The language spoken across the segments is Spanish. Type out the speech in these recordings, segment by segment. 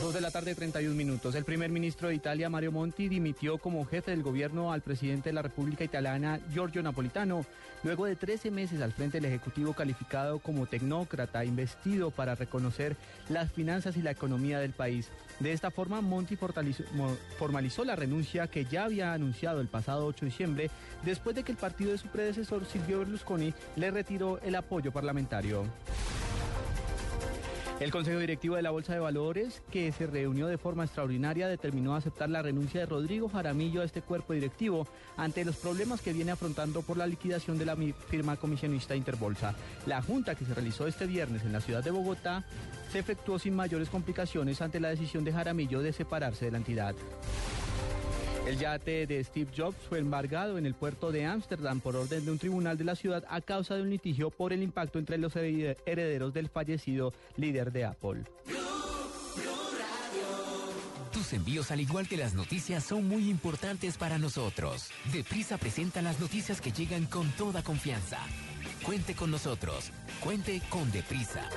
Dos de la tarde, 31 minutos. El primer ministro de Italia, Mario Monti, dimitió como jefe del gobierno al presidente de la República Italiana, Giorgio Napolitano, luego de 13 meses al frente del Ejecutivo calificado como tecnócrata, investido para reconocer las finanzas y la economía del país. De esta forma, Monti formalizó la renuncia que ya había anunciado el pasado 8 de diciembre, después de que el partido de su predecesor, Silvio Berlusconi, le retiró el apoyo parlamentario. El Consejo Directivo de la Bolsa de Valores, que se reunió de forma extraordinaria, determinó aceptar la renuncia de Rodrigo Jaramillo a este cuerpo directivo ante los problemas que viene afrontando por la liquidación de la firma comisionista Interbolsa. La junta que se realizó este viernes en la ciudad de Bogotá se efectuó sin mayores complicaciones ante la decisión de Jaramillo de separarse de la entidad. El yate de Steve Jobs fue embargado en el puerto de Ámsterdam por orden de un tribunal de la ciudad a causa de un litigio por el impacto entre los herede- herederos del fallecido líder de Apple. Tus envíos, al igual que las noticias, son muy importantes para nosotros. Deprisa presenta las noticias que llegan con toda confianza. Cuente con nosotros. Cuente con Deprisa.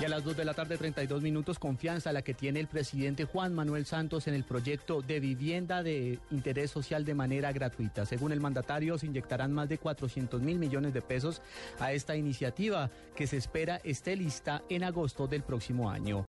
Y a las 2 de la tarde, 32 minutos, confianza la que tiene el presidente Juan Manuel Santos en el proyecto de vivienda de interés social de manera gratuita. Según el mandatario, se inyectarán más de 400 mil millones de pesos a esta iniciativa que se espera esté lista en agosto del próximo año.